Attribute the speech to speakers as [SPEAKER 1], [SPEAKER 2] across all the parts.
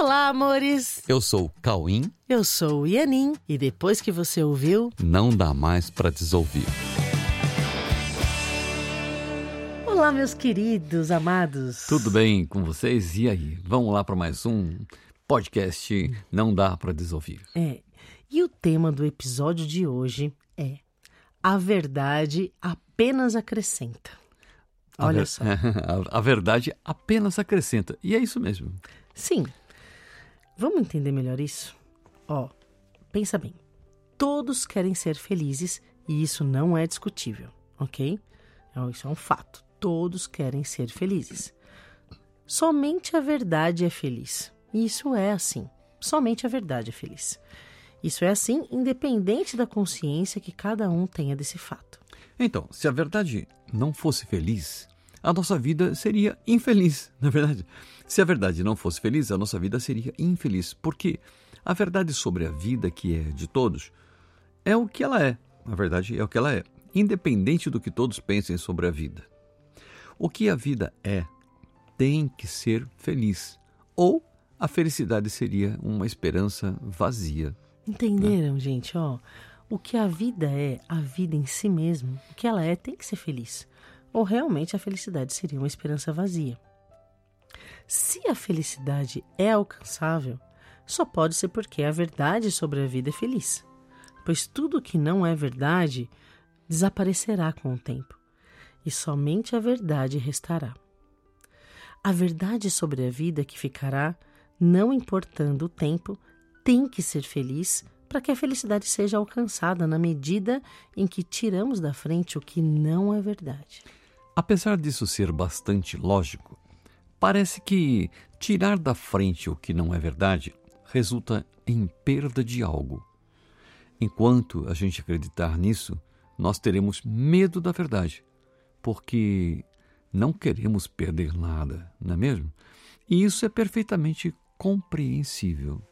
[SPEAKER 1] Olá, amores!
[SPEAKER 2] Eu sou o Cauim.
[SPEAKER 1] Eu sou o Ianin. E depois que você ouviu,
[SPEAKER 2] Não dá mais para desouvir.
[SPEAKER 1] Olá, meus queridos, amados.
[SPEAKER 2] Tudo bem com vocês? E aí? Vamos lá para mais um podcast Não dá para desouvir.
[SPEAKER 1] É. E o tema do episódio de hoje é A verdade apenas acrescenta.
[SPEAKER 2] A
[SPEAKER 1] Olha
[SPEAKER 2] ver-
[SPEAKER 1] só.
[SPEAKER 2] A, a verdade apenas acrescenta. E é isso mesmo.
[SPEAKER 1] Sim. Vamos entender melhor isso? Ó, pensa bem. Todos querem ser felizes e isso não é discutível, ok? Isso é um fato. Todos querem ser felizes. Somente a verdade é feliz. Isso é assim. Somente a verdade é feliz. Isso é assim, independente da consciência que cada um tenha desse fato.
[SPEAKER 2] Então, se a verdade não fosse feliz, a nossa vida seria infeliz, na verdade. Se a verdade não fosse feliz, a nossa vida seria infeliz, porque a verdade sobre a vida que é de todos é o que ela é. A verdade é o que ela é, independente do que todos pensem sobre a vida. O que a vida é tem que ser feliz, ou a felicidade seria uma esperança vazia.
[SPEAKER 1] Entenderam, gente? Ó, o que a vida é, a vida em si mesmo, o que ela é, tem que ser feliz. Ou realmente a felicidade seria uma esperança vazia. Se a felicidade é alcançável, só pode ser porque a verdade sobre a vida é feliz. Pois tudo que não é verdade desaparecerá com o tempo, e somente a verdade restará. A verdade sobre a vida que ficará, não importando o tempo, tem que ser feliz para que a felicidade seja alcançada na medida em que tiramos da frente o que não é verdade.
[SPEAKER 2] Apesar disso ser bastante lógico, parece que tirar da frente o que não é verdade resulta em perda de algo. Enquanto a gente acreditar nisso, nós teremos medo da verdade, porque não queremos perder nada, não é mesmo? E isso é perfeitamente compreensível.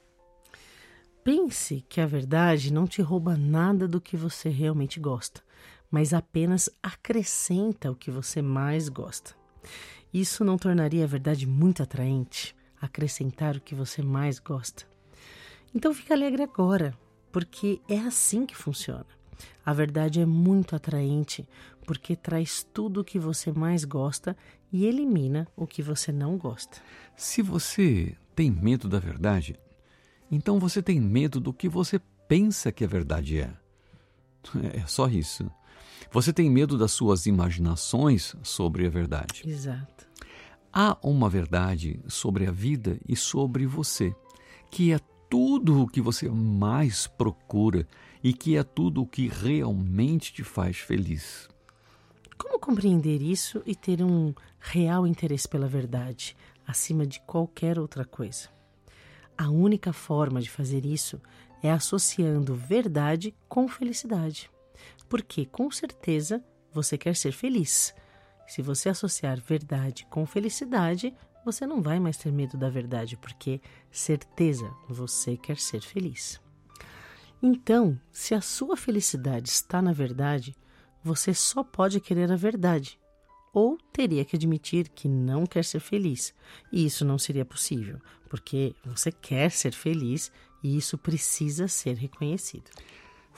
[SPEAKER 1] Pense que a verdade não te rouba nada do que você realmente gosta, mas apenas acrescenta o que você mais gosta. Isso não tornaria a verdade muito atraente? Acrescentar o que você mais gosta? Então fique alegre agora, porque é assim que funciona. A verdade é muito atraente porque traz tudo o que você mais gosta e elimina o que você não gosta.
[SPEAKER 2] Se você tem medo da verdade, então você tem medo do que você pensa que a verdade é. É só isso. Você tem medo das suas imaginações sobre a verdade.
[SPEAKER 1] Exato.
[SPEAKER 2] Há uma verdade sobre a vida e sobre você, que é tudo o que você mais procura e que é tudo o que realmente te faz feliz.
[SPEAKER 1] Como compreender isso e ter um real interesse pela verdade, acima de qualquer outra coisa? A única forma de fazer isso é associando verdade com felicidade. Porque, com certeza, você quer ser feliz. Se você associar verdade com felicidade, você não vai mais ter medo da verdade, porque, certeza, você quer ser feliz. Então, se a sua felicidade está na verdade, você só pode querer a verdade. Ou teria que admitir que não quer ser feliz. E isso não seria possível, porque você quer ser feliz e isso precisa ser reconhecido.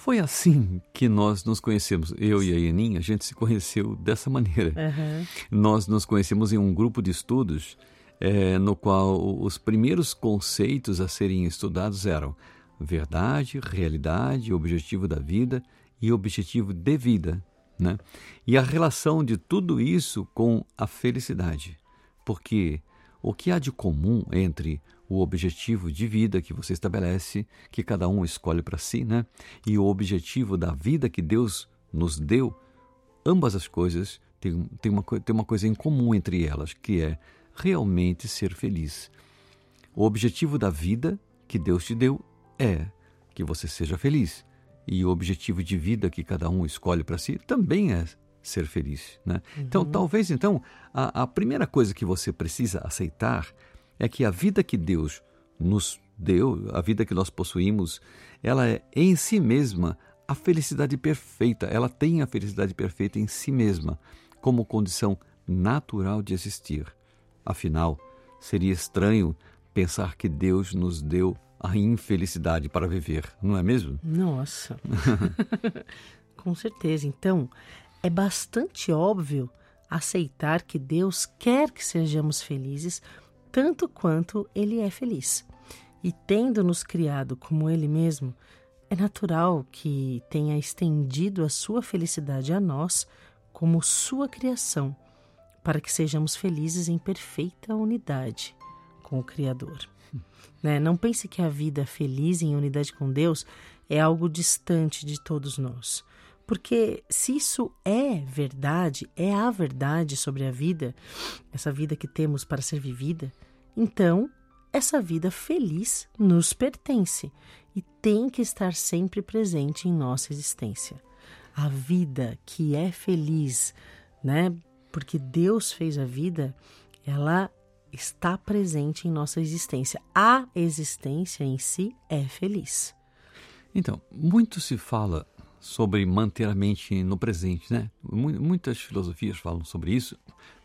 [SPEAKER 2] Foi assim que nós nos conhecemos. Eu e a Ianin, a gente se conheceu dessa maneira.
[SPEAKER 1] Aham.
[SPEAKER 2] Nós nos conhecemos em um grupo de estudos eh, no qual os primeiros conceitos a serem estudados eram verdade, realidade, objetivo da vida e objetivo de vida. Né? E a relação de tudo isso com a felicidade. Porque o que há de comum entre o objetivo de vida que você estabelece, que cada um escolhe para si, né? e o objetivo da vida que Deus nos deu, ambas as coisas têm, têm, uma, têm uma coisa em comum entre elas, que é realmente ser feliz. O objetivo da vida que Deus te deu é que você seja feliz. E o objetivo de vida que cada um escolhe para si também é ser feliz. Né? Então, talvez então a, a primeira coisa que você precisa aceitar é que a vida que Deus nos deu, a vida que nós possuímos, ela é em si mesma a felicidade perfeita. Ela tem a felicidade perfeita em si mesma, como condição natural de existir. Afinal, seria estranho pensar que Deus nos deu a infelicidade para viver, não é mesmo?
[SPEAKER 1] Nossa. Com certeza. Então, é bastante óbvio aceitar que Deus quer que sejamos felizes tanto quanto ele é feliz. E tendo nos criado como ele mesmo, é natural que tenha estendido a sua felicidade a nós como sua criação, para que sejamos felizes em perfeita unidade com o Criador. Né? Não pense que a vida feliz em unidade com Deus é algo distante de todos nós. Porque se isso é verdade, é a verdade sobre a vida, essa vida que temos para ser vivida, então essa vida feliz nos pertence e tem que estar sempre presente em nossa existência. A vida que é feliz, né? Porque Deus fez a vida, ela está presente em nossa existência. A existência em si é feliz.
[SPEAKER 2] Então, muito se fala sobre manter a mente no presente, né? Muitas filosofias falam sobre isso,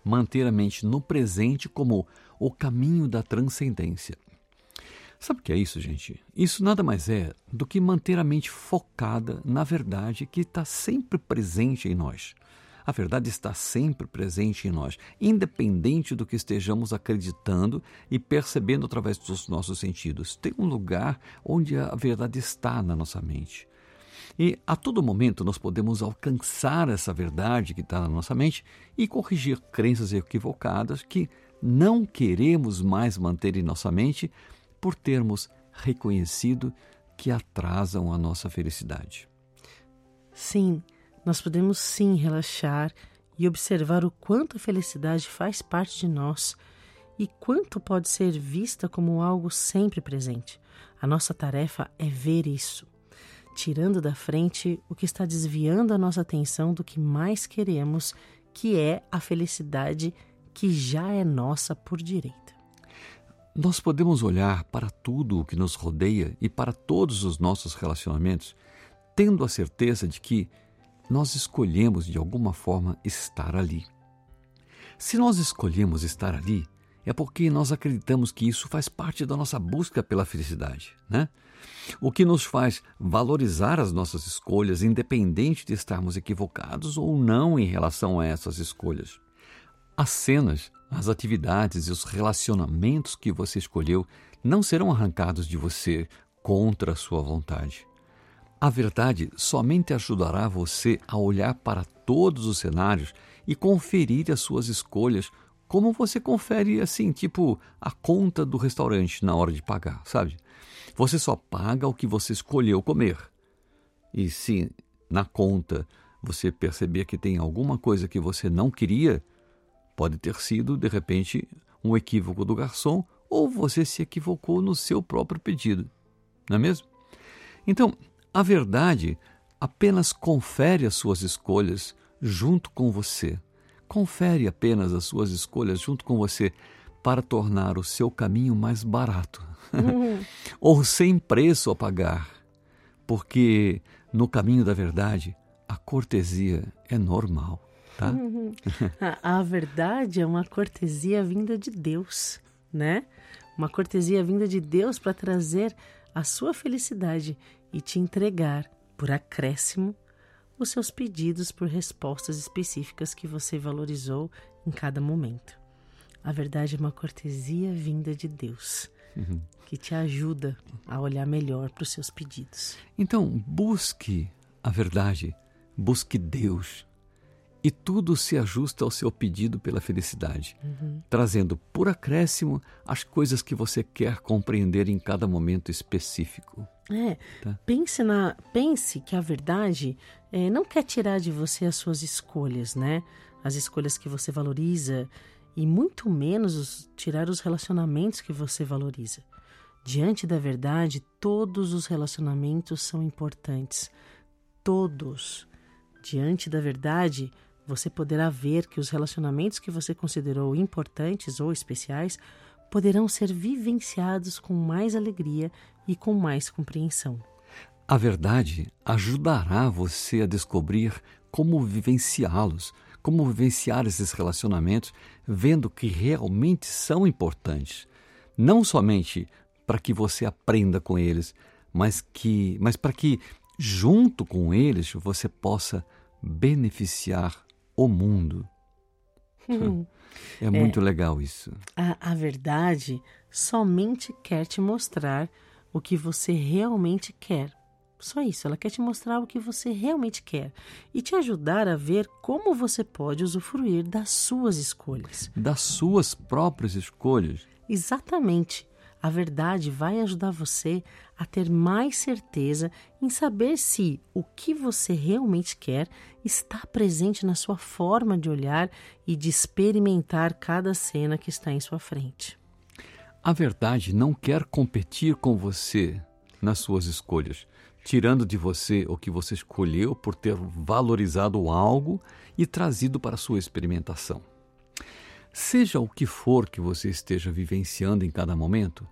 [SPEAKER 2] manter a mente no presente como o caminho da transcendência. Sabe o que é isso, gente? Isso nada mais é do que manter a mente focada na verdade que está sempre presente em nós. A verdade está sempre presente em nós, independente do que estejamos acreditando e percebendo através dos nossos sentidos. Tem um lugar onde a verdade está na nossa mente. E a todo momento nós podemos alcançar essa verdade que está na nossa mente e corrigir crenças equivocadas que não queremos mais manter em nossa mente por termos reconhecido que atrasam a nossa felicidade.
[SPEAKER 1] Sim, nós podemos sim relaxar e observar o quanto a felicidade faz parte de nós e quanto pode ser vista como algo sempre presente. A nossa tarefa é ver isso tirando da frente o que está desviando a nossa atenção do que mais queremos, que é a felicidade que já é nossa por direito.
[SPEAKER 2] Nós podemos olhar para tudo o que nos rodeia e para todos os nossos relacionamentos, tendo a certeza de que nós escolhemos de alguma forma estar ali. Se nós escolhemos estar ali, é porque nós acreditamos que isso faz parte da nossa busca pela felicidade, né? O que nos faz valorizar as nossas escolhas, independente de estarmos equivocados ou não em relação a essas escolhas. As cenas, as atividades e os relacionamentos que você escolheu não serão arrancados de você contra a sua vontade. A verdade somente ajudará você a olhar para todos os cenários e conferir as suas escolhas como você confere assim, tipo a conta do restaurante na hora de pagar, sabe? Você só paga o que você escolheu comer. E se na conta você perceber que tem alguma coisa que você não queria, pode ter sido, de repente, um equívoco do garçom ou você se equivocou no seu próprio pedido. Não é mesmo? Então, a verdade apenas confere as suas escolhas junto com você confere apenas as suas escolhas junto com você para tornar o seu caminho mais barato uhum. ou sem preço a pagar, porque no caminho da verdade a cortesia é normal. Tá? Uhum.
[SPEAKER 1] A, a verdade é uma cortesia vinda de Deus, né? Uma cortesia vinda de Deus para trazer a sua felicidade e te entregar por acréscimo os seus pedidos por respostas específicas que você valorizou em cada momento. A verdade é uma cortesia vinda de Deus, uhum. que te ajuda a olhar melhor para os seus pedidos.
[SPEAKER 2] Então, busque a verdade, busque Deus, e tudo se ajusta ao seu pedido pela felicidade, uhum. trazendo por acréscimo as coisas que você quer compreender em cada momento específico.
[SPEAKER 1] É, tá? pense, na, pense que a verdade é, não quer tirar de você as suas escolhas, né? As escolhas que você valoriza e muito menos os, tirar os relacionamentos que você valoriza. Diante da verdade, todos os relacionamentos são importantes. Todos. Diante da verdade, você poderá ver que os relacionamentos que você considerou importantes ou especiais poderão ser vivenciados com mais alegria e com mais compreensão.
[SPEAKER 2] A verdade ajudará você a descobrir como vivenciá-los, como vivenciar esses relacionamentos, vendo que realmente são importantes. não somente para que você aprenda com eles, mas que, mas para que junto com eles você possa beneficiar o mundo. Hum. É muito é, legal isso.
[SPEAKER 1] A, a verdade somente quer te mostrar o que você realmente quer. Só isso, ela quer te mostrar o que você realmente quer e te ajudar a ver como você pode usufruir das suas escolhas.
[SPEAKER 2] Das suas próprias escolhas?
[SPEAKER 1] Exatamente. A verdade vai ajudar você a ter mais certeza em saber se o que você realmente quer está presente na sua forma de olhar e de experimentar cada cena que está em sua frente.
[SPEAKER 2] A verdade não quer competir com você nas suas escolhas, tirando de você o que você escolheu por ter valorizado algo e trazido para a sua experimentação. Seja o que for que você esteja vivenciando em cada momento,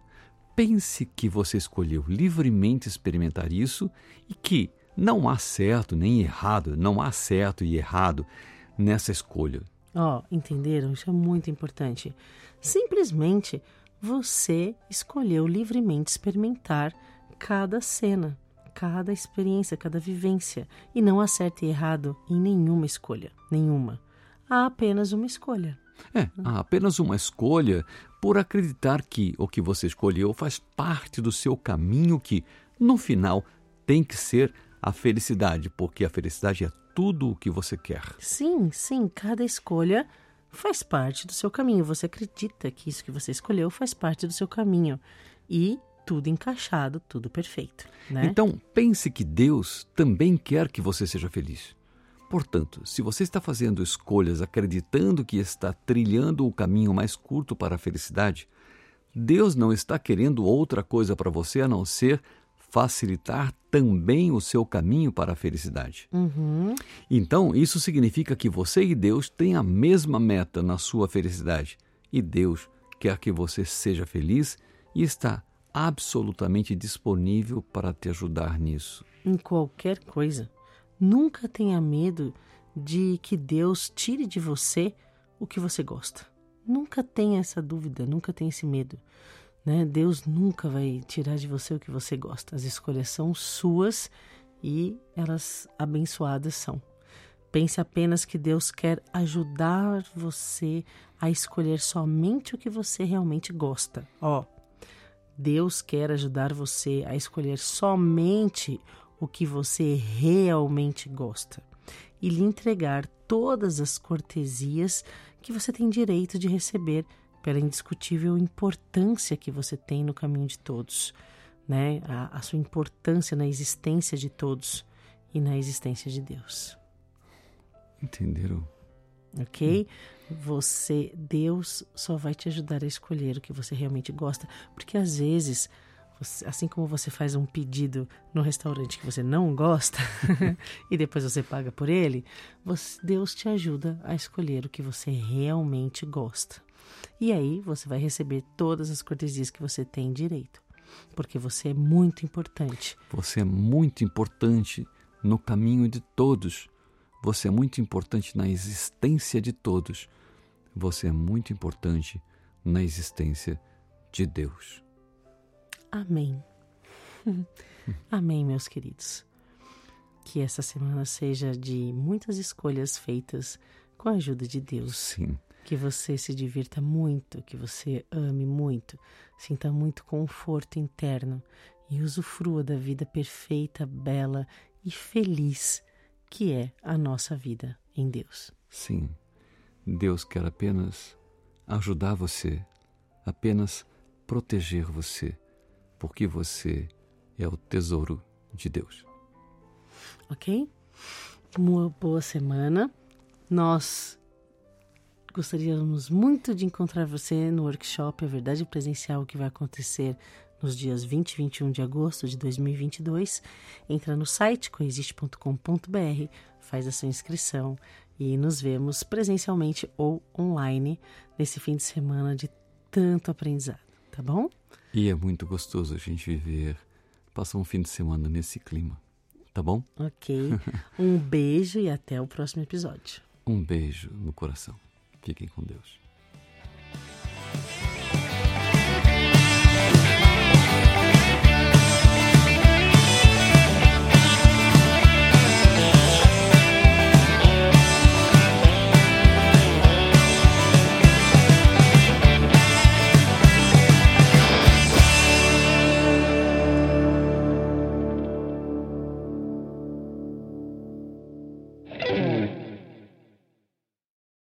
[SPEAKER 2] pense que você escolheu livremente experimentar isso e que não há certo nem errado, não há certo e errado nessa escolha.
[SPEAKER 1] Ó, oh, entenderam? Isso é muito importante. Simplesmente você escolheu livremente experimentar cada cena, cada experiência, cada vivência. E não há certo e errado em nenhuma escolha, nenhuma. Há apenas uma escolha.
[SPEAKER 2] É, há apenas uma escolha por acreditar que o que você escolheu faz parte do seu caminho que, no final, tem que ser a felicidade, porque a felicidade é tudo o que você quer.
[SPEAKER 1] Sim, sim, cada escolha faz parte do seu caminho. Você acredita que isso que você escolheu faz parte do seu caminho. E tudo encaixado, tudo perfeito. Né?
[SPEAKER 2] Então, pense que Deus também quer que você seja feliz. Portanto, se você está fazendo escolhas acreditando que está trilhando o caminho mais curto para a felicidade, Deus não está querendo outra coisa para você a não ser facilitar também o seu caminho para a felicidade.
[SPEAKER 1] Uhum.
[SPEAKER 2] Então, isso significa que você e Deus têm a mesma meta na sua felicidade. E Deus quer que você seja feliz e está absolutamente disponível para te ajudar nisso.
[SPEAKER 1] Em qualquer coisa. Nunca tenha medo de que Deus tire de você o que você gosta. Nunca tenha essa dúvida, nunca tenha esse medo. Né? Deus nunca vai tirar de você o que você gosta. As escolhas são suas e elas abençoadas são. Pense apenas que Deus quer ajudar você a escolher somente o que você realmente gosta. Ó, Deus quer ajudar você a escolher somente o que você realmente gosta e lhe entregar todas as cortesias que você tem direito de receber pela indiscutível importância que você tem no caminho de todos, né? A, a sua importância na existência de todos e na existência de Deus.
[SPEAKER 2] Entenderam?
[SPEAKER 1] Ok? Você, Deus só vai te ajudar a escolher o que você realmente gosta, porque às vezes assim como você faz um pedido no restaurante que você não gosta e depois você paga por ele, você, Deus te ajuda a escolher o que você realmente gosta. E aí você vai receber todas as cortesias que você tem direito, porque você é muito importante.
[SPEAKER 2] Você é muito importante no caminho de todos. Você é muito importante na existência de todos. Você é muito importante na existência de Deus.
[SPEAKER 1] Amém. Amém, meus queridos. Que essa semana seja de muitas escolhas feitas com a ajuda de Deus.
[SPEAKER 2] Sim.
[SPEAKER 1] Que você se divirta muito, que você ame muito, sinta muito conforto interno e usufrua da vida perfeita, bela e feliz que é a nossa vida em Deus.
[SPEAKER 2] Sim. Deus quer apenas ajudar você, apenas proteger você porque você é o tesouro de Deus.
[SPEAKER 1] Ok? Uma boa semana. Nós gostaríamos muito de encontrar você no workshop A Verdade Presencial que vai acontecer nos dias 20 e 21 de agosto de 2022. Entra no site coexiste.com.br, faz a sua inscrição e nos vemos presencialmente ou online nesse fim de semana de tanto aprendizado, tá bom?
[SPEAKER 2] E é muito gostoso a gente viver, passar um fim de semana nesse clima. Tá bom?
[SPEAKER 1] Ok. Um beijo e até o próximo episódio.
[SPEAKER 2] Um beijo no coração. Fiquem com Deus.